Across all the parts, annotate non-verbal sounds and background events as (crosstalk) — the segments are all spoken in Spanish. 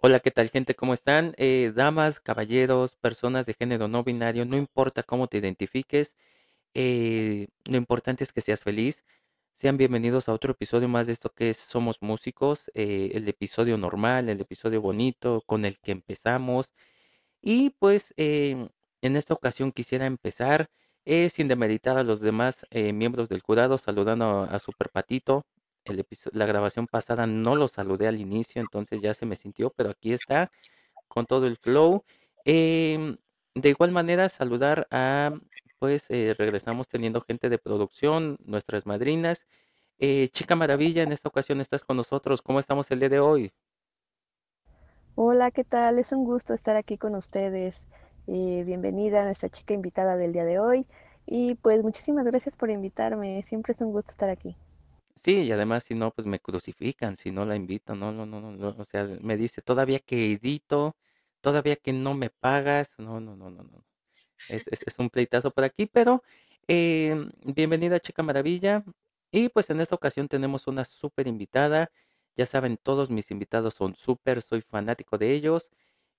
Hola, ¿qué tal gente? ¿Cómo están? Eh, damas, caballeros, personas de género no binario, no importa cómo te identifiques, eh, lo importante es que seas feliz. Sean bienvenidos a otro episodio más de esto que es Somos Músicos, eh, el episodio normal, el episodio bonito con el que empezamos. Y pues em, en esta ocasión quisiera empezar eh, sin demeritar a los demás miembros del jurado, saludando a, a Super Patito. El la grabación pasada no lo saludé al inicio, entonces ya se me sintió, pero aquí está con todo el flow. Em, de igual manera, saludar a, pues eh, regresamos teniendo gente de producción, nuestras madrinas. Eh, Chica Maravilla, en esta ocasión estás con nosotros. ¿Cómo estamos el día de hoy? Hola, ¿qué tal? Es un gusto estar aquí con ustedes. Eh, bienvenida a nuestra chica invitada del día de hoy. Y pues muchísimas gracias por invitarme. Siempre es un gusto estar aquí. Sí, y además si no, pues me crucifican, si no la invito, no, no, no, no, no, o sea, me dice, todavía que edito, todavía que no me pagas, no, no, no, no, no, es, es, un pleitazo por aquí, pero eh, bienvenida Chica Maravilla, y pues en esta ocasión tenemos una súper invitada, ya saben, todos mis invitados son súper, soy fanático de ellos,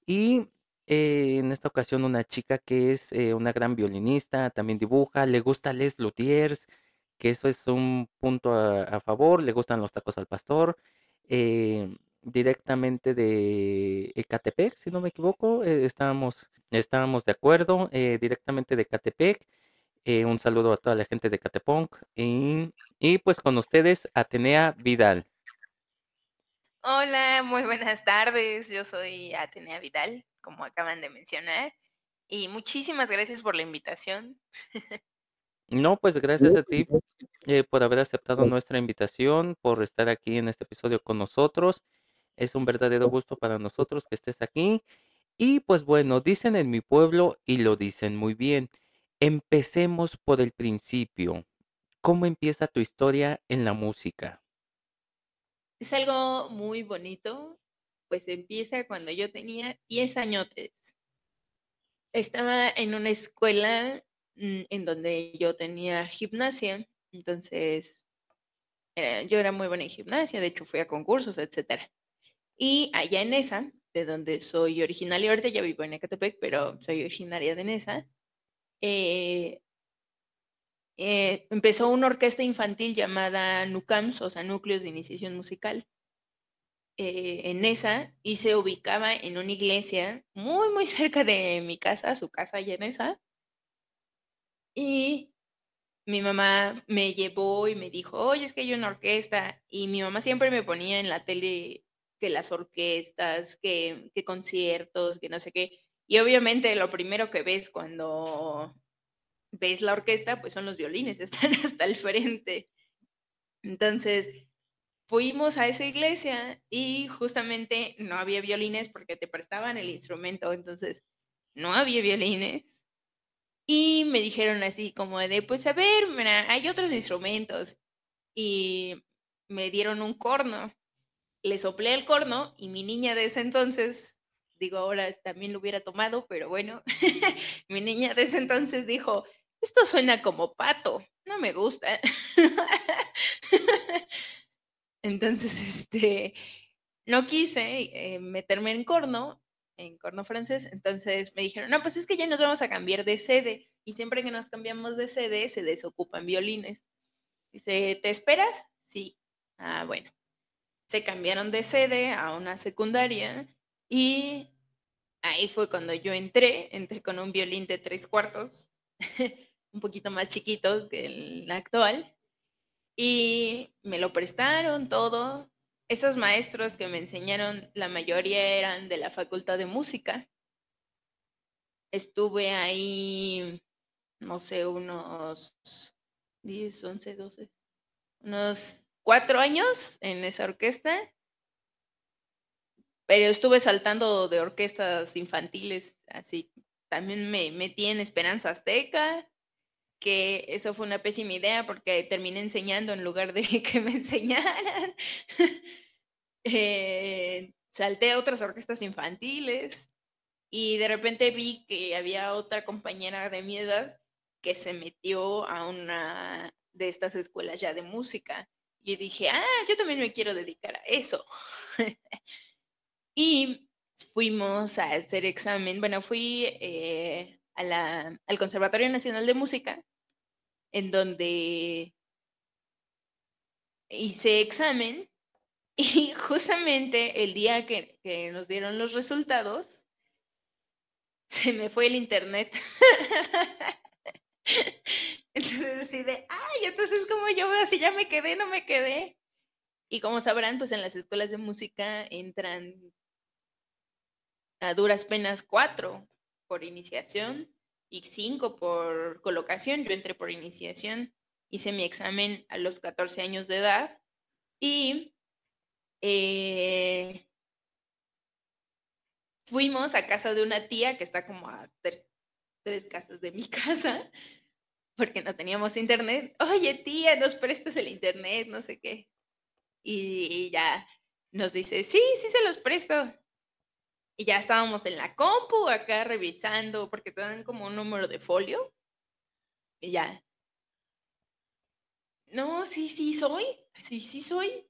y eh, en esta ocasión una chica que es eh, una gran violinista, también dibuja, le gusta Les Luthiers, que eso es un punto a, favor, le gustan los tacos al pastor, eh, directamente de Ecatepec, si no me equivoco, eh, estábamos, estábamos de acuerdo, eh, directamente de Ecatepec, un saludo a toda la gente de Catepunk, y, y pues con ustedes, Atenea Vidal. Hola, muy buenas tardes. Yo soy Atenea Vidal, como acaban de mencionar, y muchísimas gracias por la invitación. (laughs) No, pues gracias a ti eh, por haber aceptado nuestra invitación, por estar aquí en este episodio con nosotros. Es un verdadero gusto para nosotros que estés aquí. Y pues bueno, dicen en mi pueblo y lo dicen muy bien. Empecemos por el principio. ¿Cómo empieza tu historia en la música? Es algo muy bonito, pues empieza cuando yo tenía 10 añotes. Estaba en una escuela en donde yo tenía gimnasia, entonces eh, yo era muy buena en gimnasia, de hecho fui a concursos, etcétera. Y allá en esa, de donde soy originaria, ahorita ya vivo en Ecatepec, pero soy originaria de Nesa, eh, eh, empezó una orquesta infantil llamada NUCAMS, o sea, Núcleos de Iniciación Musical, en esa, y se ubicaba en una iglesia muy, muy cerca de mi casa, su casa allá en esa, y mi mamá me llevó y me dijo, oye, es que hay una orquesta, y mi mamá siempre me ponía en la tele que las orquestas, que, que conciertos, que no sé qué, y obviamente lo primero que ves cuando ves la orquesta, pues son los violines, (laughs) están hasta el frente. Entonces, fuimos a esa iglesia y justamente no había violines porque te prestaban el instrumento, entonces no había violines. Y me dijeron así como de, pues a ver, mira, hay otros instrumentos. Y me dieron un corno. Le soplé el corno y mi niña de ese entonces, digo ahora también lo hubiera tomado, pero bueno, (laughs) mi niña de ese entonces dijo, esto suena como pato, no me gusta. (laughs) Entonces, este, no quise eh, meterme en corno, en corno francés, entonces me dijeron, no, pues es que ya nos vamos a cambiar de sede y siempre que nos cambiamos de sede se desocupan violines. Dice, ¿te esperas? Sí. Ah, bueno. Se cambiaron de sede a una secundaria y ahí fue cuando yo entré, entré con un violín de tres cuartos, (laughs) un poquito más chiquito que el actual, y me lo prestaron todo. Esos maestros que me enseñaron, la mayoría eran de la Facultad de Música. Estuve ahí, no sé, unos 10, 11, 12, unos cuatro años en esa orquesta, pero estuve saltando de orquestas infantiles, así. También me metí en Esperanza Azteca, que eso fue una pésima idea porque terminé enseñando en lugar de (laughs) que me enseñaran. Eh, salté a otras orquestas infantiles y de repente vi que había otra compañera de mi edad que se metió a una de estas escuelas ya de música. Y dije, ah, yo también me quiero dedicar a eso. (laughs) y fuimos a hacer examen, bueno, fui eh, a la, al Conservatorio Nacional de Música, en donde hice examen y (laughs) justamente el día que, nos dieron los resultados, se me fue el internet. (laughs) entonces así de, ay, entonces como yo veo si ya me quedé, no me quedé. Y como sabrán, pues en las escuelas de música entran a duras penas cuatro por iniciación y cinco por colocación. Yo entré por iniciación, hice mi examen a los 14 años de edad y eh, fuimos a casa de una tía que está como a tres casas de mi (laughs) casa, porque no teníamos internet. Oye, tía, nos prestas el internet, no sé qué. Y ya nos dice, sí, sí se los presto. Y ya estábamos en la compu acá revisando, porque te dan como un número de folio. Y ya. No, sí, sí soy. Sí, sí soy.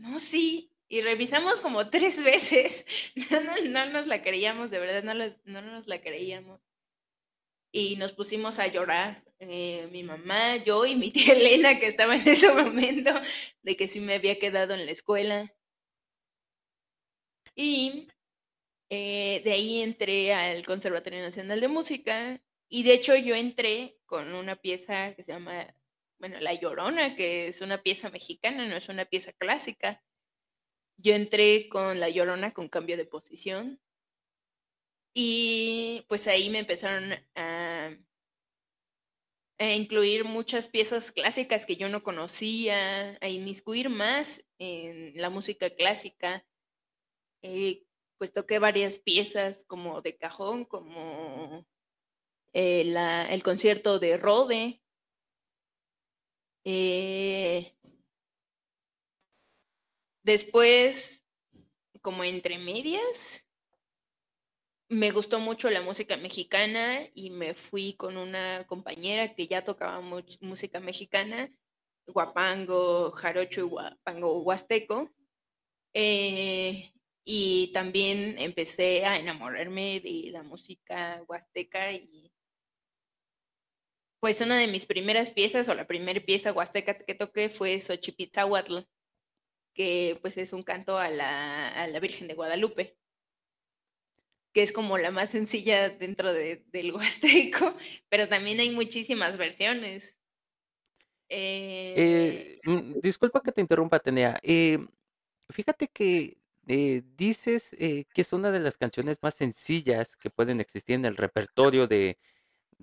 No, sí. Y revisamos como tres veces. (laughs) No, nos la creíamos, de verdad, no, no nos la creíamos. Y nos pusimos a llorar, eh, mi mamá, yo y mi tía Elena, que estaba en ese momento, de que sí me había quedado en la escuela. Y eh, de ahí entré al Conservatorio Nacional de Música y de hecho yo entré con una pieza que se llama, bueno, La Llorona, que es una pieza mexicana, no es una pieza clásica. Yo entré con La Llorona con cambio de posición y pues ahí me empezaron a, incluir muchas piezas clásicas que yo no conocía, a inmiscuir más en la música clásica. Eh, pues toqué varias piezas como de cajón, como eh, el concierto de Rode. Eh, después, como entre medias, me gustó mucho la música mexicana y me fui con una compañera que ya tocaba música mexicana, guapango, jarocho y guapango huasteco. Eh, y también empecé a enamorarme de la música huasteca y pues una de mis primeras piezas o la primera pieza huasteca que toqué fue Xochipitzahuatl, que pues es un canto a la, a la Virgen de Guadalupe, que es como la más sencilla dentro de, del huasteco, (laughs) pero también hay muchísimas versiones. Eh, eh mm, disculpa que te interrumpa, Tenea. Eh, fíjate que dices que es una de las canciones más sencillas que pueden existir en el repertorio de,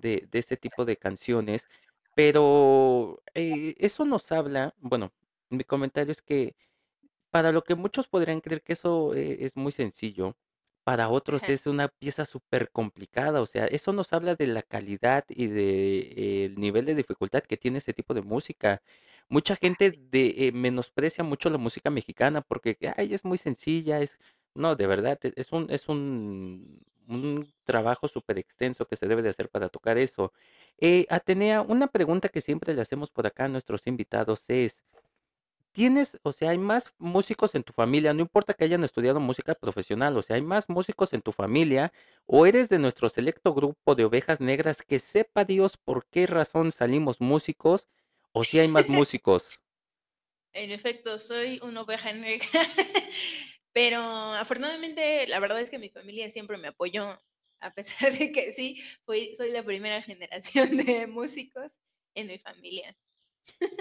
de, este tipo de canciones, pero eh, eso nos habla, bueno, mi comentario es que para lo que muchos podrían creer que eso es muy sencillo, para otros es una pieza súper complicada, o sea, eso nos habla de la calidad y del nivel de dificultad que tiene ese tipo de música. Mucha gente de, eh, menosprecia mucho la música mexicana porque, ay, es muy sencilla, es, no, de verdad, e, es un, es un, un trabajo súper extenso que se debe de hacer para tocar eso. Eh, Atenea, una pregunta que siempre le hacemos por acá a nuestros invitados es, tienes, o sea, hay más músicos en tu familia, no importa que hayan estudiado música profesional, o sea, hay más músicos en tu familia, o eres de nuestro selecto grupo de ovejas negras que sepa Dios por qué razón salimos músicos, o si hay más (laughs) músicos. En efecto, soy una oveja negra, pero afortunadamente la verdad es que mi familia siempre me apoyó, a pesar (laughs) de que sí, soy la primera generación de músicos en mi familia.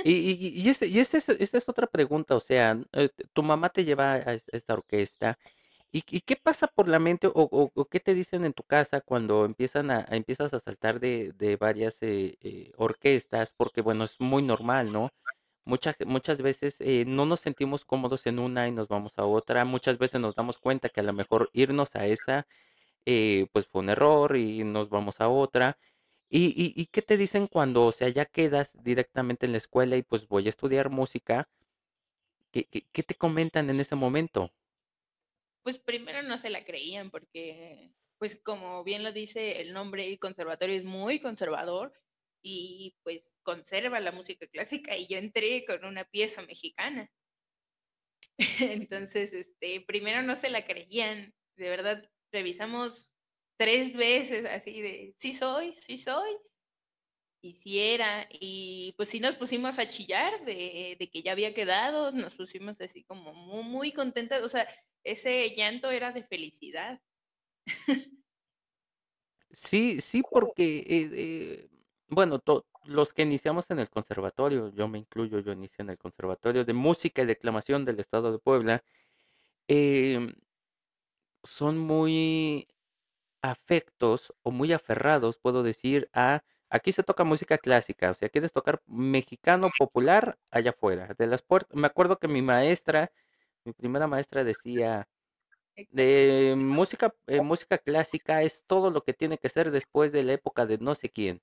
Y, y, y, ese, y esa es otra pregunta, o sea, eh, tu mamá te lleva a esta orquesta, ¿y, qué pasa por la mente o, o, qué te dicen en tu casa cuando empiezan a, empiezas a saltar de, de varias eh, eh, orquestas? Porque bueno, es muy normal, ¿no? Muchas, muchas veces eh, no nos sentimos cómodos en una y nos vamos a otra, muchas veces nos damos cuenta que a lo mejor irnos a esa, eh, pues fue un error y nos vamos a otra. ¿Y, y, qué te dicen cuando, o sea, ya quedas directamente en la escuela y pues voy a estudiar música? ¿Qué, qué, qué te comentan en ese momento? Pues primero no se la creían porque, pues como bien lo dice el nombre, conservatorio es muy conservador y pues conserva la música clásica y yo entré con una pieza mexicana. (laughs) Entonces, este, primero no se la creían, de verdad revisamos tres veces así de, sí soy, sí soy, y si era, y pues sí nos pusimos a chillar de, que ya había quedado, nos pusimos así como muy, muy contentas, o sea, ese llanto era de felicidad. Sí, sí, (laughs) porque, eh, eh, bueno, los que iniciamos en el conservatorio, yo me incluyo, yo inicié en el conservatorio de música y declamación del estado de Puebla, em, son muy afectos o muy aferrados, puedo decir, a aquí se toca música clásica, o sea, quieres tocar mexicano popular allá afuera, de las puertas. Me acuerdo que mi maestra, mi primera maestra decía, de música, eh, música clásica es todo lo que tiene que ser después de la época de no sé quién.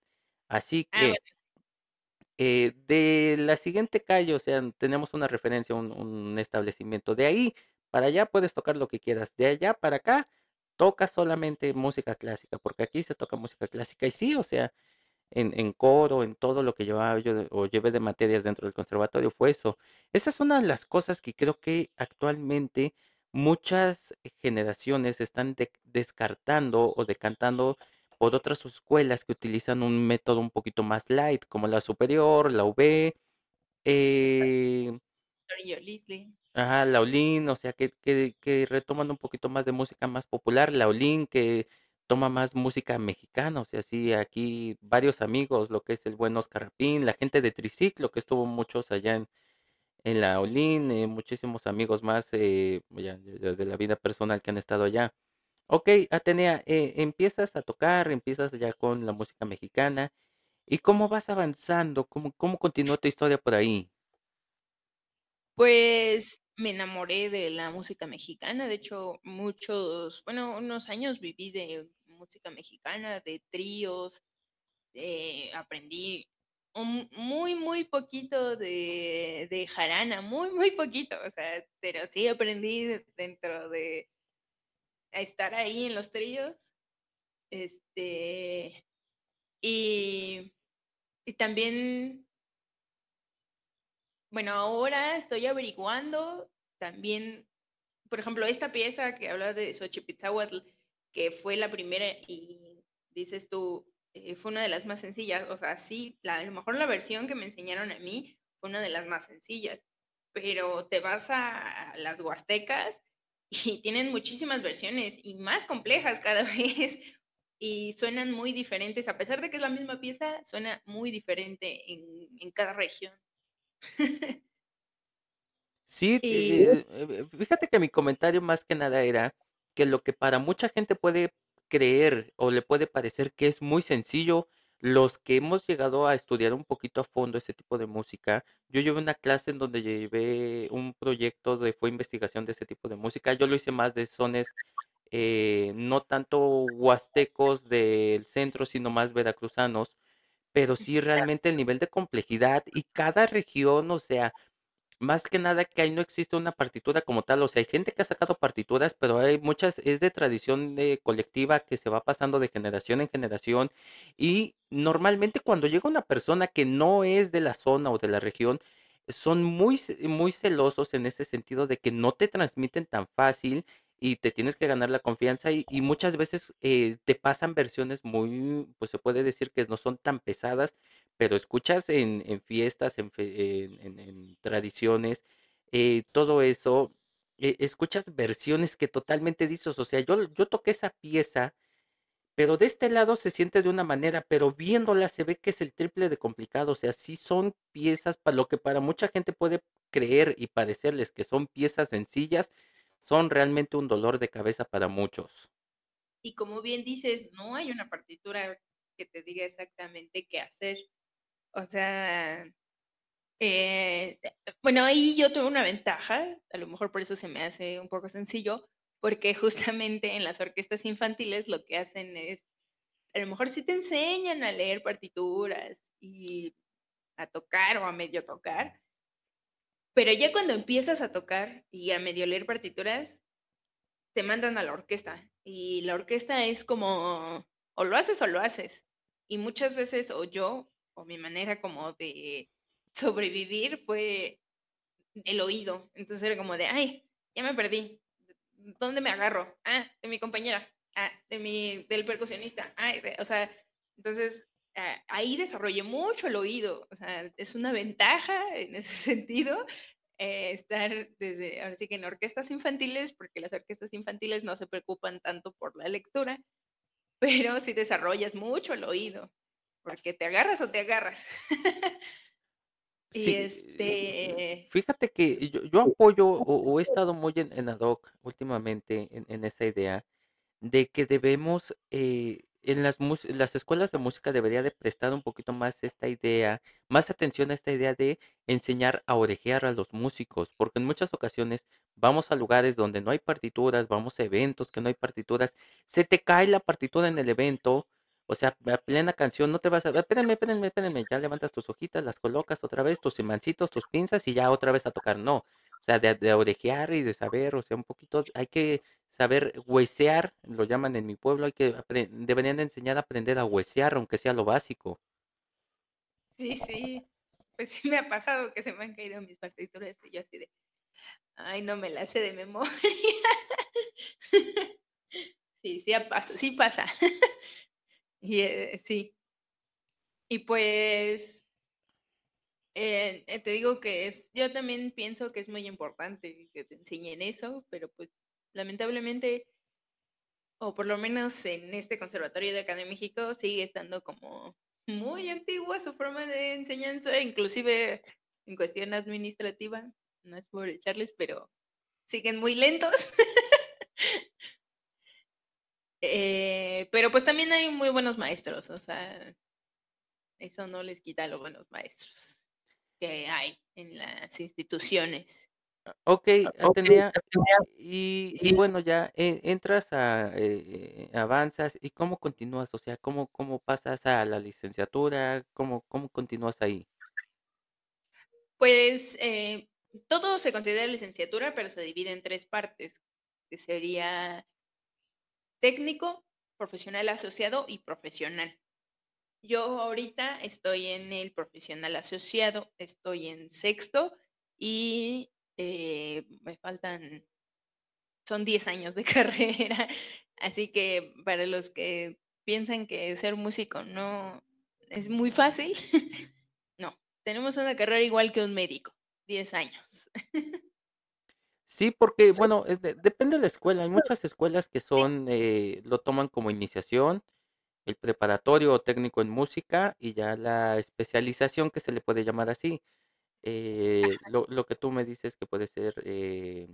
Así ah, que eh, de la siguiente calle, o sea, tenemos una referencia, un, un establecimiento. De ahí para allá puedes tocar lo que quieras. De allá para acá toca solamente música clásica, porque aquí se toca música clásica. Y sí, o sea, en, en coro, en todo lo que llevaba yo o llevé de materias dentro del conservatorio fue eso. Esa es una de las cosas que creo que actualmente muchas generaciones están descartando o decantando por otras escuelas que utilizan un método un poquito más light, como la superior, la UB, eh, Ajá, Laulín, o sea, que, que, que retoman un poquito más de música más popular, Laulín, que toma más música mexicana, o sea, sí, aquí varios amigos, lo que es el buen Oscar Rapín, la gente de Triciclo, que estuvo muchos allá en, en la Olin, eh, muchísimos amigos más eh, de, la vida personal que han estado allá. Ok, Atenea, eh, empiezas a tocar, empiezas ya con la música mexicana. ¿Y cómo vas avanzando? ¿Cómo, continúa tu historia por ahí? Pues me enamoré de la música mexicana. De hecho, muchos, bueno, unos años viví de música mexicana, de tríos. aprendí un, muy, muy poquito de, de jarana, muy, muy poquito, o sea, pero sí aprendí dentro de estar ahí en los tríos. Este, y, y también, bueno, ahora estoy averiguando también, por ejemplo, esta pieza que habla de Xochipitzahuatl, que fue la primera y dices tú, eh, fue una de las más sencillas. O sea, sí, la, a lo mejor la versión que me enseñaron a mí fue una de las más sencillas, pero te vas a, las huastecas y tienen muchísimas versiones y más complejas cada (laughs) vez y suenan muy diferentes. A pesar de que es la misma pieza, suena muy diferente en, en cada región. (laughs) Sí, eh, eh, fíjate que mi comentario más que nada era que lo que para mucha gente puede creer o le puede parecer que es muy sencillo, los que hemos llegado a estudiar un poquito a fondo ese tipo de música, yo llevé una clase en donde llevé un proyecto de fue investigación de ese tipo de música, yo lo hice más de sones eh, no tanto huastecos del centro, sino más veracruzanos, pero sí realmente el nivel de complejidad y cada región, o sea, más que nada que ahí no existe una partitura como tal, o sea, hay gente que ha sacado partituras, pero hay muchas, es de tradición de colectiva que se va pasando de generación en generación y normalmente cuando llega una persona que no es de la zona o de la región, son muy, muy celosos en ese sentido de que no te transmiten tan fácil y te tienes que ganar la confianza y, muchas veces eh, te pasan versiones muy, pues se puede decir que no son tan pesadas, pero escuchas en, en fiestas, en, en, tradiciones, eh, todo eso, eh, escuchas versiones que totalmente dices, o sea, yo, yo toqué esa pieza, pero de este lado se siente de una manera, pero viéndola se ve que es el triple de complicado, o sea, sí son piezas para lo que para mucha gente puede creer y parecerles que son piezas sencillas, son realmente un dolor de cabeza para muchos. Y como bien dices, no hay una partitura que te diga exactamente qué hacer. O sea, eh, bueno, ahí yo tuve una ventaja, a lo mejor por eso se me hace un poco sencillo, porque justamente en las orquestas infantiles lo que hacen es, a lo mejor sí te enseñan a leer partituras y a tocar o a medio tocar, pero ya cuando empiezas a tocar y a medio leer partituras, te mandan a la orquesta y la orquesta es como, o lo haces o lo haces. Y muchas veces, o yo o mi manera como de sobrevivir fue el oído. Entonces era como de, ay, ya me perdí. ¿dónde me agarro? Ah, de mi compañera, ah, de mi, del percusionista, ah, o sea, entonces ah, ahí desarrollé mucho el oído, o sea, es una ventaja en ese (laughs) sentido eh, estar desde, ahora sí que en orquestas infantiles, porque las orquestas infantiles no se preocupan tanto por la lectura, pero sí desarrollas mucho el oído, porque te agarras o te agarras. (laughs) Y Sí, este, fíjate que yo, yo apoyo o, o he estado muy en, en ad hoc últimamente en, en esa idea de que debemos, eh, en las, las escuelas de música debería de prestar un poquito más esta idea, más atención a esta idea de enseñar a orejear a los músicos, porque en muchas ocasiones vamos a lugares donde no hay partituras, vamos a eventos que no hay partituras, se te cae la partitura en el evento, o sea, a plena canción, no te vas a, espérenme, espérenme, espérenme, ya levantas tus hojitas, las colocas otra vez, tus imancitos, tus pinzas y ya otra vez a tocar, no, o sea, de, de orejear y de saber, o sea, un poquito, hay que saber huesear, lo llaman en mi pueblo, hay que deberían de enseñar a aprender a huesear, aunque sea lo básico. sí, sí, pues sí me ha pasado que se me han caído mis partituras y yo así de, ay, no me las sé de memoria. (laughs) Sí, sí ha pas- sí pasa. (laughs) Y eh, sí, y pues eh, eh, te digo que es, yo también pienso que es muy importante que te enseñen eso, pero pues lamentablemente, o por lo menos en este conservatorio de acá de México, sigue estando como muy antigua su forma de enseñanza, inclusive en cuestión administrativa, no es por echarles, pero siguen muy lentos. (laughs) Eh, pero pues también hay muy buenos maestros, o sea, eso no les quita los buenos maestros que hay en las instituciones. Ok, Atenea, y, y bueno, ya eh, entras a, eh, avanzas, ¿y cómo continúas? O sea, ¿cómo, cómo pasas a la licenciatura? ¿Cómo, cómo continúas ahí? Pues eh, todo se considera licenciatura, pero se divide en tres partes, que sería técnico, profesional asociado y profesional. Yo ahorita estoy en el profesional asociado, estoy en sexto y eh, me faltan, son 10 años de (laughs) carrera, así que para los que piensan que ser músico no es muy fácil, (laughs) no, tenemos una carrera igual que un médico, 10 años. (laughs) Sí, porque, bueno, eh, de- depende de la escuela. Hay muchas escuelas que son, eh, lo toman como iniciación, el preparatorio o técnico en música y ya la especialización que se le puede llamar así. Eh, lo, lo que tú me dices que puede ser eh,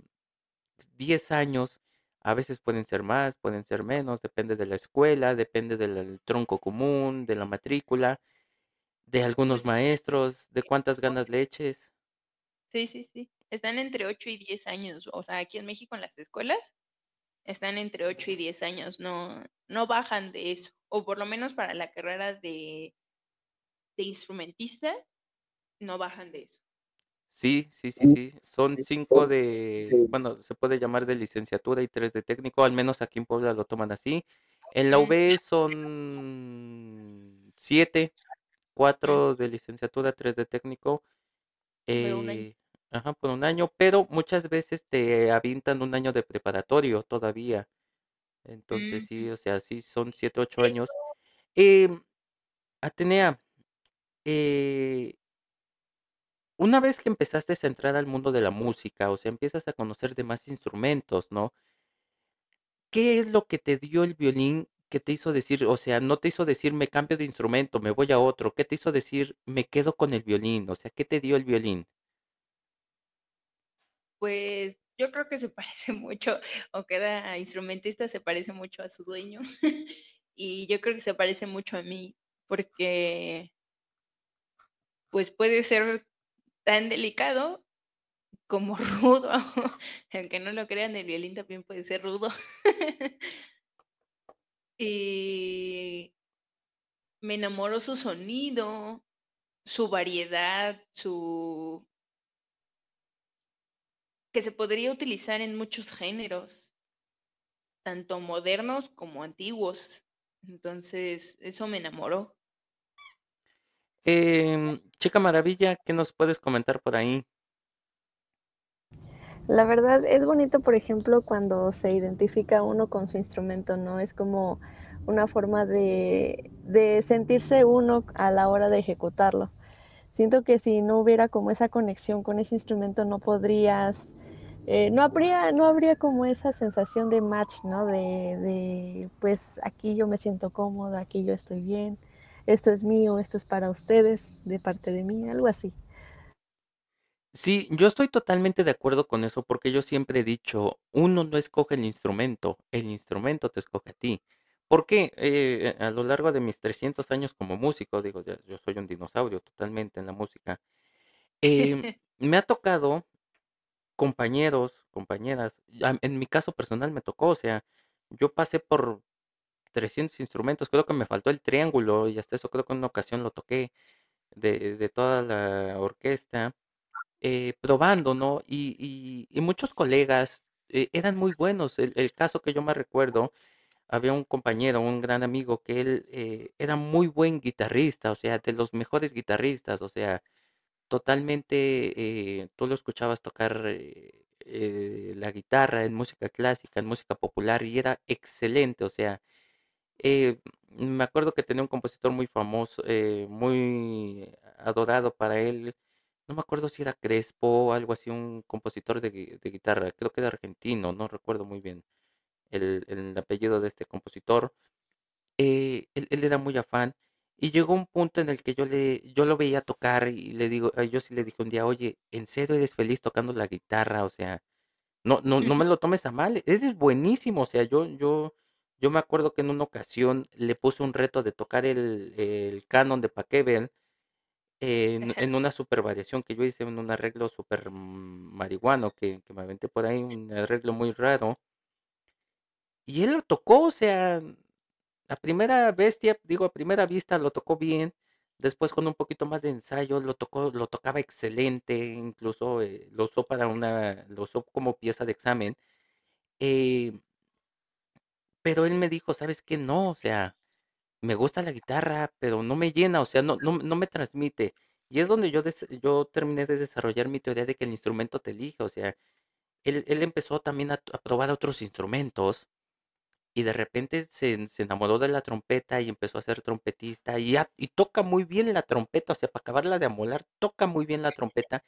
10 años, a veces pueden ser más, pueden ser menos, depende de la escuela, depende del del tronco común, de la matrícula, de algunos pues maestros, de cuántas ganas le eches. Sí, sí, sí. Están entre 8 y 10 años. O sea, aquí en México en las escuelas están entre 8 y 10 años. No, no bajan de eso. O por lo menos para la carrera de, de instrumentista, no bajan de eso. Sí, sí, sí, sí. Son cinco de, bueno, se puede llamar de licenciatura y tres de técnico, al menos aquí en Puebla lo toman así. En la UB son siete, cuatro de licenciatura, tres de técnico, eh, ajá, por un año, pero muchas veces te avientan un año de preparatorio todavía. Entonces sí, Mm, o sea, sí son siete, ocho sí. años. Em, Atenea, eh, una vez que empezaste a entrar al mundo de la música, o sea, empiezas a conocer de más instrumentos, ¿no? ¿Qué es lo que te dio el violín que te hizo decir, o sea, no te hizo decir me cambio de instrumento, me voy a otro? ¿Qué te hizo decir me quedo con el violín? O sea, ¿qué te dio el violín? Pues yo creo que se parece (laughs) mucho, o cada instrumentista se parece mucho a su dueño. (laughs) y yo creo que se parece mucho a mí, porque pues puede ser tan delicado como (laughs) rudo, aunque no lo crean, el violín también puede ser rudo. y me enamoró su sonido, su variedad, su que se podría utilizar en muchos géneros, tanto modernos como antiguos. Entonces, eso me enamoró. Em, Chica Maravilla, ¿qué nos puedes comentar por ahí? La verdad es bonito, por ejemplo, cuando se identifica uno con su instrumento, ¿no? Es como una forma de, de sentirse uno a la hora de ejecutarlo. Siento que si no hubiera como esa conexión con ese instrumento no podrías, eh, no habría, no habría como esa sensación de match, ¿no? De, de, pues aquí yo me siento cómoda, aquí yo estoy bien, esto es mío, esto es para ustedes, de parte de mí, algo así. Sí, yo estoy totalmente de acuerdo con eso porque yo siempre he dicho, uno no escoge el instrumento, el instrumento te escoge a ti. ¿Por qué? Eh, a lo largo de mis 300 años como músico, digo, yo soy un dinosaurio totalmente en la música, em, (laughs) me ha tocado compañeros, compañeras, en mi caso personal me tocó, o sea, yo pasé por 300 instrumentos, creo que me faltó el triángulo y hasta eso creo que en una ocasión lo toqué de, toda la orquesta eh, probando, ¿no? Y, muchos colegas eh, eran muy buenos. El, caso que yo me recuerdo, había un compañero, un gran amigo, que él eh, era muy buen guitarrista, o sea, de los mejores guitarristas, o sea, totalmente, eh, tú lo escuchabas tocar eh, eh, la guitarra en música clásica, en música popular, y era excelente, o sea, eh, me acuerdo que tenía un compositor muy famoso, muy adorado para él. No me acuerdo si era Crespo o algo así, un compositor de, gui- de guitarra. Creo que era argentino, no recuerdo muy bien el, el apellido de este compositor. Él, él era muy afán y llegó un punto en el que yo le, yo lo veía tocar y le digo, eh, yo sí le dije un día, oye, ¿en serio eres feliz tocando la guitarra? O sea, no, no, no me lo tomes a mal, eres buenísimo, o sea, yo, yo, yo me acuerdo que en una ocasión le puse un reto de tocar el, el canon de Paquebel en, en una super variación que yo hice en un arreglo super marihuano que, que me aventé por ahí, un arreglo muy raro, y él lo tocó, o sea, a primera bestia, digo, a primera vista lo tocó bien, después con un poquito más de ensayo lo tocó, lo tocaba excelente, incluso eh, lo usó para una, lo usó como pieza de examen. eh, Pero él me dijo, ¿sabes qué? No, o sea, me gusta la guitarra, pero no me llena, o sea, no, no, me transmite. Y es donde yo, yo terminé de desarrollar mi teoría de que el instrumento te elige, o sea, él, él empezó también a probar otros instrumentos y de repente se, enamoró de la trompeta y empezó a ser trompetista y, toca muy bien la trompeta, o sea, para acabarla de amolar, toca muy bien la trompeta.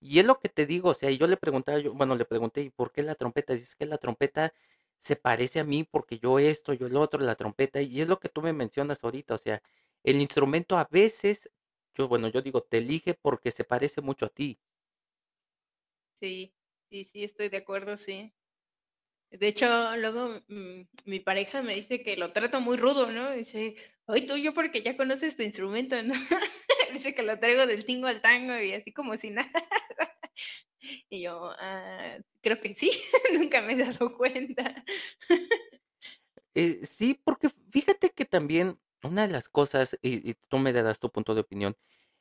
Y es lo que te digo, o sea, yo le preguntaba, yo, bueno, le pregunté, ¿y por qué la trompeta? Dices que la trompeta se parece a mí porque yo esto, yo el otro, la trompeta, y es lo que tú me mencionas ahorita, o sea, el instrumento a veces, yo, bueno, yo digo, te elige porque se parece mucho a ti. Sí, sí, sí, estoy de acuerdo, sí. De hecho, luego mm, mi pareja me dice que lo trato muy rudo, ¿no? Dice, ay, tú, yo porque ya conoces tu instrumento, ¿no? (laughs) Dice que lo traigo del tingo al tango y así como si nada. (laughs) Y yo, "Ah, creo que sí, (laughs) nunca me he dado cuenta. Eh, sí, porque fíjate que también una de las cosas, y, y tú me darás tu punto de opinión,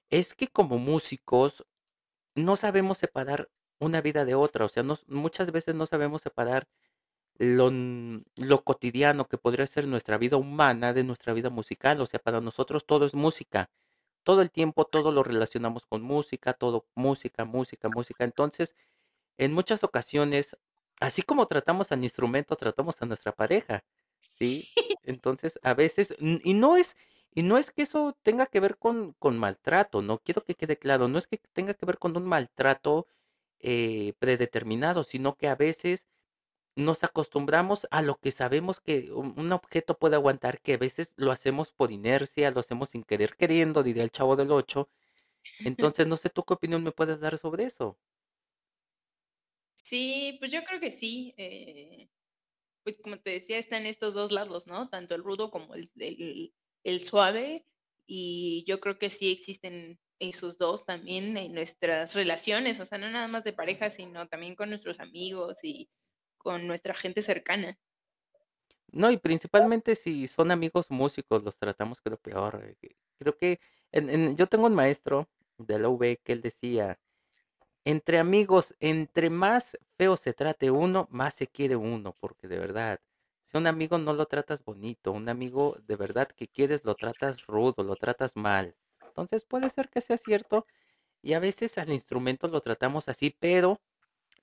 es que como músicos no sabemos separar una vida de otra, o sea, nos- muchas veces no sabemos separar lo, cotidiano que podría ser nuestra vida humana de nuestra vida musical, o sea, para nosotros todo es música, todo el tiempo todo lo relacionamos con música, todo música, música, música, entonces en muchas ocasiones, así como tratamos al instrumento, tratamos a nuestra pareja, ¿sí? (laughs) Entonces, a veces, y no es, y no es que eso tenga que ver con, con maltrato, no quiero que quede claro, no es que tenga que ver con un maltrato eh, predeterminado, sino que a veces nos acostumbramos a lo que sabemos que un, objeto puede aguantar, que a veces lo hacemos por inercia, lo hacemos sin querer queriendo, diría el chavo del ocho. (laughs) Entonces, no sé tú qué opinión me puedes dar sobre eso. Sí, pues yo creo que sí. eh, pues como te decía, están estos dos lados, ¿no? Tanto el rudo como el, el, el suave. Y yo creo que sí existen esos dos también en nuestras relaciones, o sea, no nada más de pareja, sino también con nuestros amigos y con nuestra gente cercana. No, y principalmente si son amigos músicos, los tratamos creo peor. eh, Creo que en, yo tengo un maestro de la UV que él decía, entre amigos, entre más feo se trate uno, más se quiere uno, porque de verdad, si un amigo no lo tratas bonito, un amigo de verdad que quieres lo tratas rudo, lo tratas mal. Entonces puede ser que sea cierto y a veces al instrumento lo tratamos así, pero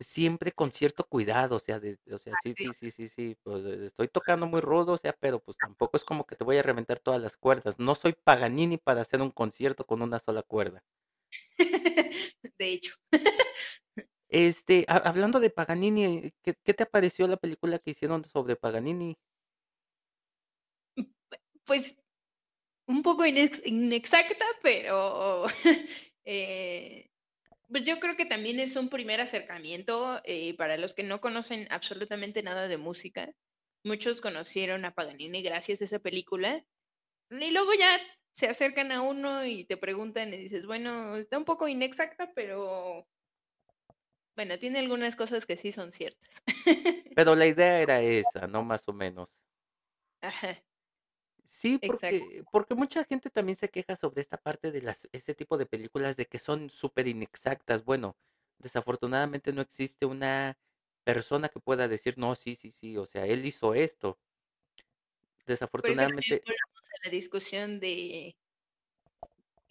siempre con cierto cuidado, o sea, de, o sea, sí, sí, sí, sí, sí, pues eh, estoy tocando muy rudo, o sea, pero pues tampoco es como que te voy a reventar todas las cuerdas. No soy Paganini para hacer un concierto con una sola cuerda. (laughs) De hecho. (laughs) Este, hablando de Paganini, ¿qué, ¿qué, te pareció la película que hicieron sobre Paganini? Pues un poco inexacta, pero (laughs) eh, pues yo creo que también es un primer acercamiento eh, para los que no conocen absolutamente nada de música. Muchos conocieron a Paganini gracias a esa película. Y luego ya se acercan a uno y te preguntan y dices, bueno, está un poco inexacta, pero bueno, tiene algunas cosas que sí son ciertas. Pero la idea (laughs) era esa, ¿no? Más o menos. Ajá. Sí, porque, porque mucha gente también se queja sobre esta parte de las, ese tipo de películas de que son súper inexactas. Bueno, desafortunadamente no existe una persona que pueda decir, no, sí, sí, sí, o sea, él hizo esto. Desafortunadamente. Por a la discusión de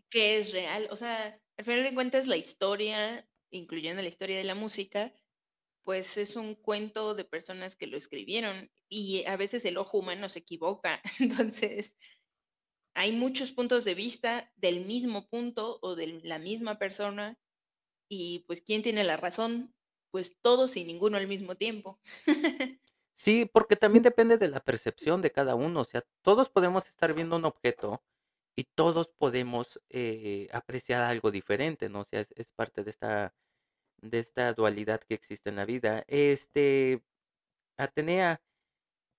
qué es real. O sea, al final de cuentas, la historia, incluyendo la historia de la música, pues es un cuento de personas que lo escribieron y a veces el ojo humano se equivoca. (laughs) Entonces, hay muchos puntos de vista del mismo punto o de la misma persona y pues ¿quién tiene la razón? Pues todos y ninguno al mismo tiempo. (laughs) Sí, porque también depende de la percepción de cada uno. O sea, todos podemos estar viendo un objeto y todos podemos eh, apreciar algo diferente, ¿no? O sea, es parte de esta de esta dualidad que existe en la vida. Este, Atenea,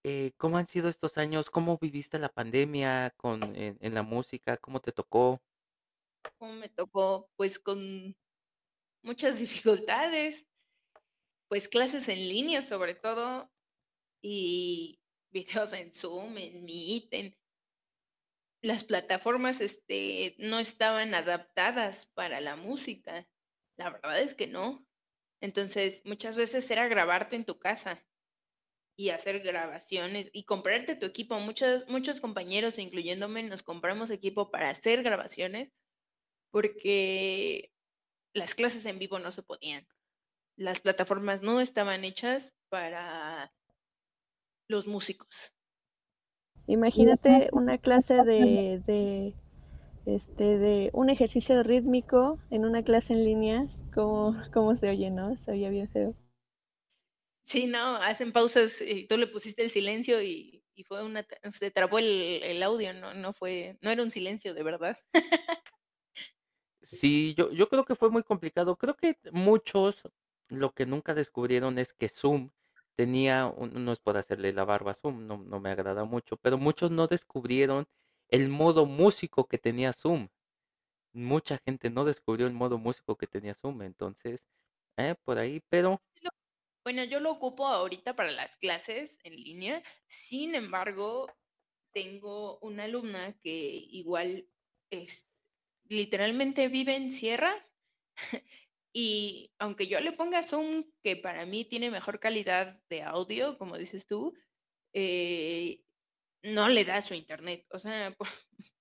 eh, ¿cómo han sido estos años? ¿Cómo viviste la pandemia con, en, la música? ¿Cómo te tocó? ¿Cómo me tocó? Pues con muchas (laughs) dificultades, pues clases en línea sobre todo y videos en Zoom, en Meet, en las plataformas este, no estaban adaptadas para la música. La verdad es que no. Entonces, muchas veces era grabarte en tu casa y hacer grabaciones y comprarte tu equipo. Muchos, muchos compañeros, incluyéndome, nos compramos equipo para hacer grabaciones porque las clases en vivo no se podían. Las plataformas no estaban hechas para los músicos. Imagínate una clase de este, de un ejercicio rítmico en una clase en línea, ¿cómo, cómo se oye, no? Se oye bien feo. Sí, no, hacen pausas y tú le pusiste el silencio y, y fue una, se trabó el, el, audio, no, no fue, no era un silencio de verdad. sí, yo, yo creo que fue muy complicado. Creo que muchos lo que nunca descubrieron es que Zoom tenía, un, no es por hacerle la barba a Zoom, no, no me agrada mucho, pero muchos no descubrieron el modo músico que tenía Zoom. Mucha gente no descubrió el modo músico que tenía Zoom, entonces, eh, por ahí, pero... Bueno, yo lo ocupo ahorita para las clases en línea, sin embargo, tengo una alumna que igual es, literalmente vive en Sierra (laughs) y aunque yo le ponga Zoom, que para mí tiene mejor calidad de audio, como dices tú, eh, no le da su internet. O sea, (laughs)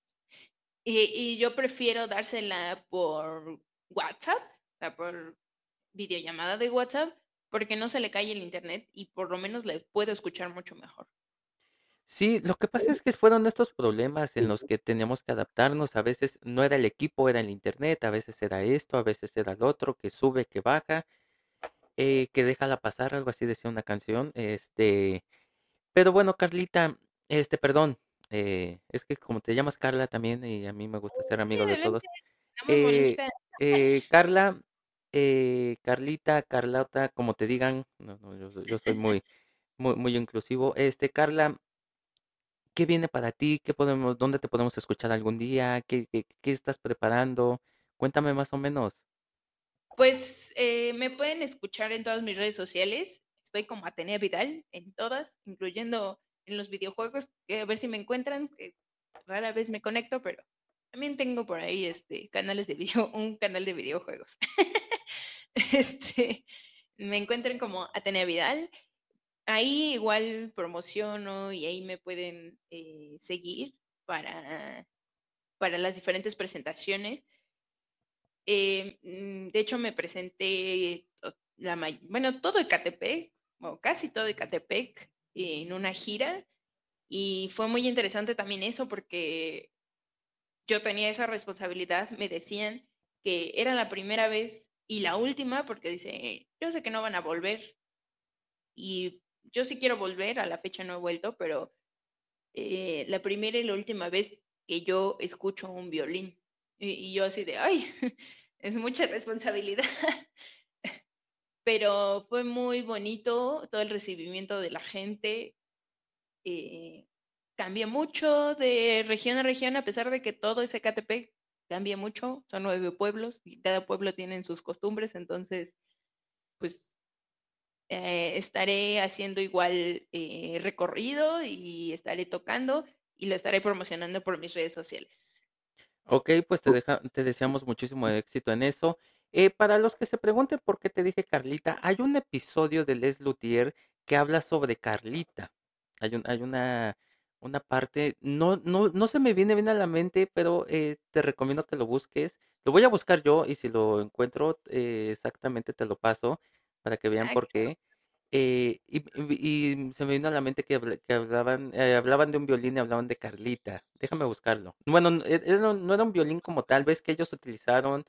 y, yo prefiero dársela por WhatsApp, o sea, por videollamada de WhatsApp, porque no se le cae el internet y por lo menos le puedo escuchar mucho mejor. Sí, lo que pasa es que fueron estos problemas en los que teníamos que adaptarnos. A veces no era el equipo, era el internet, a veces era esto, a veces era el otro, que sube, que baja, eh, que déjala pasar, algo así decía una canción. Este, pero bueno, Carlita, este, perdón, eh, es que como te llamas Carla también y a mí me gusta ser amigo de todos. Eh, eh, Carla, Carlita, Carlota, como te digan, no, no, yo, yo soy muy, (laughs) muy, muy inclusivo. Este, Carla, ¿qué viene para ti? ¿Qué podemos, dónde te podemos escuchar algún día? ¿Qué, qué, qué estás preparando? Cuéntame más o menos. Pues eh, me pueden escuchar en todas mis redes sociales. Estoy como Atenea Vidal en todas, incluyendo en los videojuegos, a ver si me encuentran, que rara vez me conecto, pero también tengo por ahí este canales de video, (laughs) un canal de videojuegos. (laughs) este, me encuentran como Atenea Vidal. Ahí igual promociono y ahí me pueden eh, seguir para, para las diferentes presentaciones. Eh, mm, de hecho, me presenté la bueno, todo Ecatepec, o casi todo Ecatepec, en una gira. Y fue muy interesante también eso porque yo tenía esa responsabilidad, me decían que era la primera vez y la última, porque dice, yo sé que no van a volver. Y yo sí quiero volver, a la fecha no he vuelto, pero eh, la primera y la última vez que yo escucho un violín. Y, yo así de, ay, (laughs) es mucha responsabilidad. Pero fue muy bonito todo el recibimiento de la gente. Eh, cambia mucho de región a región, a pesar de que todo es Ecatepec, cambia mucho, son nueve pueblos y cada pueblo tiene sus costumbres, entonces, pues eh, estaré haciendo igual eh, recorrido y estaré tocando y lo estaré promocionando por mis redes sociales. Ok, pues te, deja, te deseamos muchísimo éxito en eso. Eh, para los que se pregunten por qué te dije Carlita, hay un episodio de Les Luthier que habla sobre Carlita. Hay, un, hay una una parte, no, no, no se me viene bien a la mente, pero eh, te recomiendo que lo busques. Lo voy a buscar yo y si lo encuentro eh, exactamente te lo paso para que vean por qué. Eh, y, y, se me vino a la mente que, que hablaban, hablaban de un violín y hablaban de Carlita. Déjame buscarlo. Bueno, no, no era un violín como tal, vez que ellos utilizaron.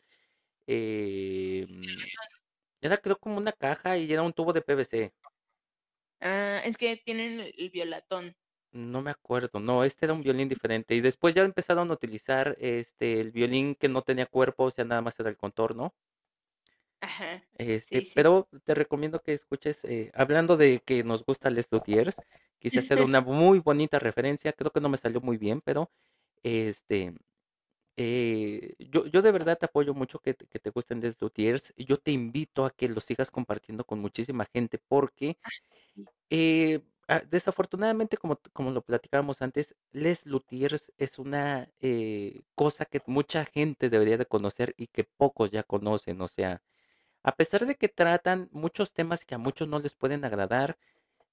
Era creo como una caja y era un tubo de PVC. Ah, es que tienen el violatón. No me acuerdo, no, este era un violín diferente. Y después ya empezaron a utilizar este el violín que no tenía cuerpo, o sea, nada más era el contorno. Ajá. Este, pero te recomiendo que escuches, eh, hablando de que nos gusta Les Luthiers, quise hacer (laughs) una muy bonita referencia, creo que no me salió muy bien, pero este, eh, yo, yo de verdad te apoyo mucho que, te- que te gusten Les Luthiers. y Yo te invito a que lo sigas compartiendo con muchísima gente porque eh, Ah, desafortunadamente, como, como lo platicábamos antes, Les Luthiers es una eh, cosa que mucha gente debería de conocer y que pocos ya conocen. O sea, a pesar de que tratan muchos temas que a muchos no les pueden agradar,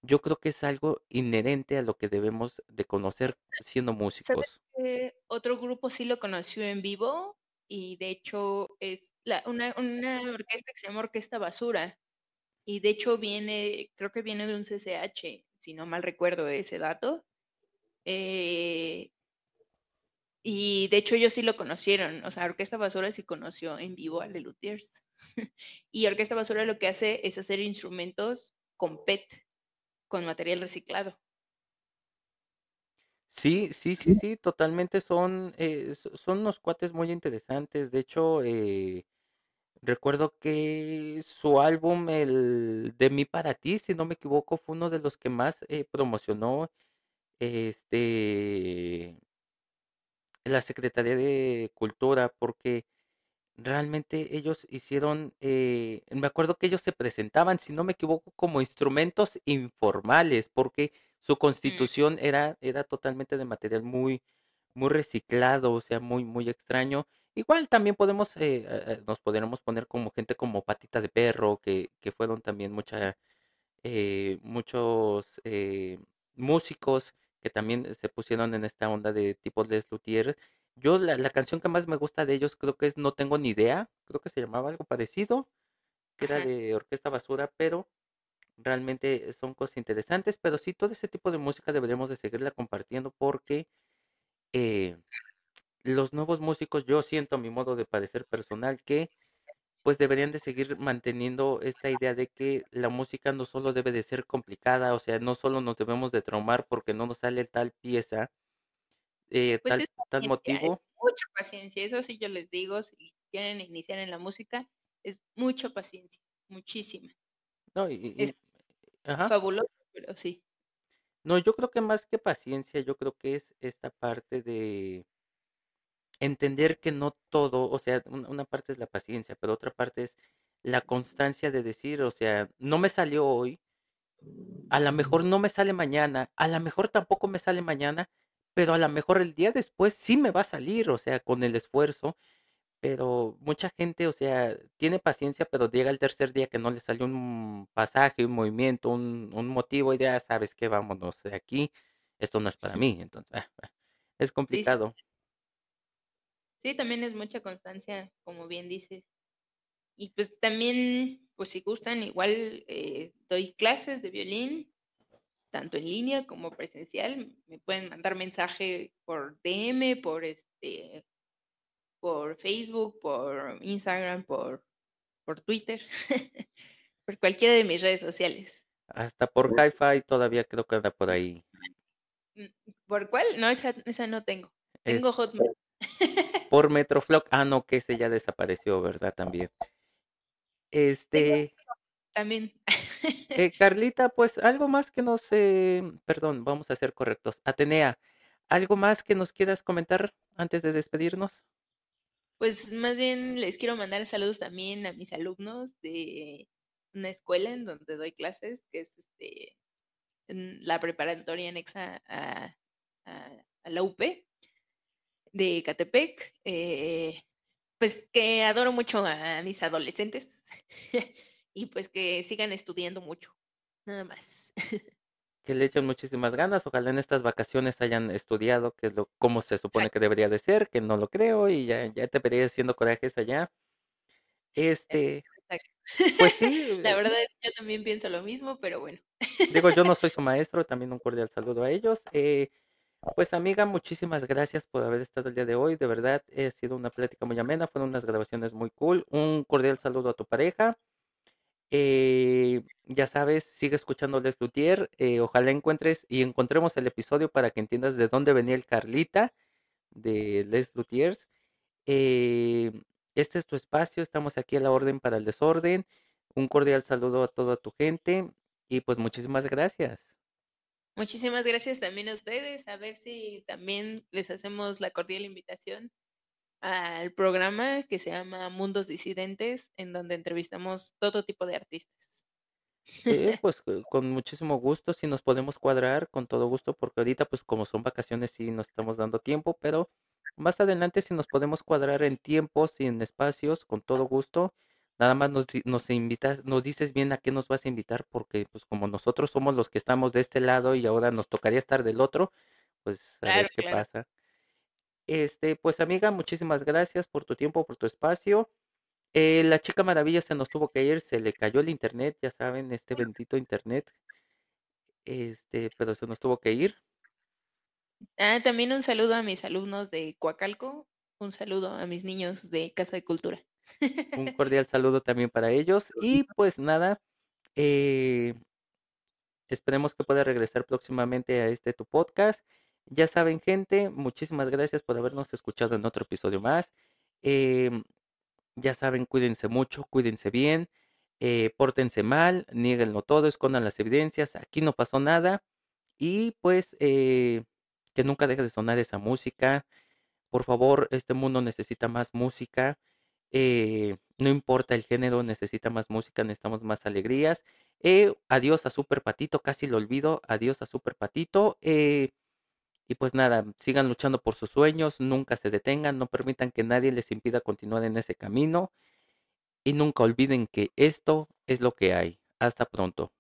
yo creo que es algo inherente a lo que debemos de conocer siendo músicos. otro grupo sí lo conoció en vivo y de hecho es la, una, una orquesta que se llama Orquesta Basura. Y de hecho viene, creo que viene de un CCH, si no mal recuerdo ese dato. Eh, y de hecho ellos sí lo conocieron, o sea, Orquesta Basura sí conoció en vivo a The Luthiers. (laughs) y Orquesta Basura lo que hace es hacer instrumentos con PET, con material reciclado. Sí, sí, sí, sí, totalmente son, eh, son unos cuates muy interesantes. De hecho, eh, Recuerdo que su álbum, el de mí para ti, si no me equivoco, fue uno de los que más eh, promocionó este la Secretaría de Cultura, porque realmente ellos hicieron, eh, me acuerdo que ellos se presentaban, si no me equivoco, como instrumentos informales, porque su mm. constitución era, era totalmente de material muy, muy reciclado, o sea, muy, muy extraño. Igual también podemos, eh, eh, nos podríamos poner como gente como Patita de Perro, que, que fueron también mucha, eh, muchos músicos que también se pusieron en esta onda de tipo Les Luthier. Yo la, la, canción que más me gusta de ellos creo que es No tengo ni idea, creo que se llamaba algo parecido, que era de Orquesta Basura, pero realmente son cosas interesantes, pero sí, todo ese tipo de música deberíamos de seguirla compartiendo porque eh, los nuevos músicos, yo siento a mi modo de parecer personal que pues deberían de seguir manteniendo esta idea de que la música no solo debe de ser complicada, o sea, no solo nos debemos de traumar porque no nos sale tal pieza, eh, pues tal, tal motivo. mucha paciencia, eso sí yo les digo, si quieren iniciar en la música, es mucha paciencia, muchísima. No, y, es fabuloso, pero sí. No, yo creo que más que paciencia, yo creo que es esta parte de entender que no todo, o sea, una parte es la paciencia, pero otra parte es la constancia de decir, o sea, no me salió hoy, a lo mejor no me sale mañana, a lo mejor tampoco me sale mañana, pero a lo mejor el día después sí me va a salir, o sea, con el esfuerzo, pero mucha gente, o sea, tiene paciencia, pero llega el tercer día que no le salió un pasaje, un movimiento, un, un motivo, y ya sabes que vámonos de aquí, esto no es para mí, entonces, ah, ah, es complicado. Sí, también es mucha constancia, como bien dices. Y pues también, pues si gustan, igual eh, doy clases de violín, tanto en línea como presencial. Me pueden mandar mensaje por DM, por este, por Facebook, por Instagram, por, por Twitter, (laughs) por cualquiera de mis redes sociales. Hasta por Hi-Fi todavía creo que anda por ahí. Mm, ¿Por cuál? No, esa, esa no tengo. Tengo Hotmail. (laughs) Por Metroflog. Ah, no, que ese ya desapareció, ¿verdad? También. Este. También. Eh, Carlita, pues algo más que nos, eh, perdón, vamos a ser correctos. Atenea, ¿algo más que nos quieras comentar antes de despedirnos? Pues más bien les quiero mandar saludos también a mis alumnos de una escuela en donde doy clases, que es este la preparatoria anexa a, la UP de Catepec. Eh, pues que adoro mucho a mis adolescentes (laughs) y pues que sigan estudiando mucho, nada más. (laughs) Que le echen muchísimas ganas, ojalá en estas vacaciones hayan estudiado, que es lo, como se supone que debería de ser, que no lo creo y ya, ya te vería haciendo corajes allá. Este, pues sí. (laughs) La verdad, yo también pienso lo mismo, pero bueno. Digo, yo no soy (laughs) su maestro, también un cordial saludo a ellos. Eh, pues amiga, muchísimas gracias por haber estado el día de hoy. De verdad, ha sido una plática muy amena, fueron unas grabaciones muy cool. Un cordial saludo a tu pareja. Eh, ya sabes, sigue escuchando Les Luthier. Eh, ojalá encuentres y encontremos el episodio para que entiendas de dónde venía el Carlita de Les Luthiers. Eh, este es tu espacio, estamos aquí a la orden para el desorden. Un cordial saludo a toda tu gente y pues muchísimas gracias. Muchísimas gracias también a ustedes. A ver si también les hacemos la cordial invitación al programa que se llama Mundos Disidentes, en donde entrevistamos todo tipo de artistas. Sí, (laughs) pues con muchísimo gusto, si nos podemos cuadrar, con todo gusto, porque ahorita pues como son vacaciones sí nos estamos dando tiempo, pero más adelante si nos podemos cuadrar en tiempos y en espacios, con todo gusto. Nada más nos, nos invitas, nos dices bien a qué nos vas a invitar, porque pues como nosotros somos los que estamos de este lado y ahora nos tocaría estar del otro, pues a ver qué pasa. Este, pues amiga, muchísimas gracias por tu tiempo, por tu espacio. Eh, la chica maravilla se nos tuvo que ir, se le cayó el internet, ya saben, este bendito internet. Este, pero se nos tuvo que ir. Ah, también un saludo a mis alumnos de Coacalco, un saludo a mis niños de Casa de Cultura. Un cordial saludo también para ellos. (laughs) Y pues nada, eh, esperemos que pueda regresar próximamente a este tu podcast. Ya saben, gente, muchísimas gracias por habernos escuchado en otro episodio más. Em, ya saben, cuídense mucho, cuídense bien, eh, pórtense mal, nieguenlo todo, escondan las evidencias, aquí no pasó nada. Y pues eh, que nunca deje de sonar esa música. Por favor, este mundo necesita más música. Eh, no importa el género, necesita más música, necesitamos más alegrías. Eh, adiós a Super Patito, casi lo olvido. Adiós a Super Patito. Y pues nada, sigan luchando por sus sueños, nunca se detengan, no permitan que nadie les impida continuar en ese camino. Y nunca olviden que esto es lo que hay. Hasta pronto.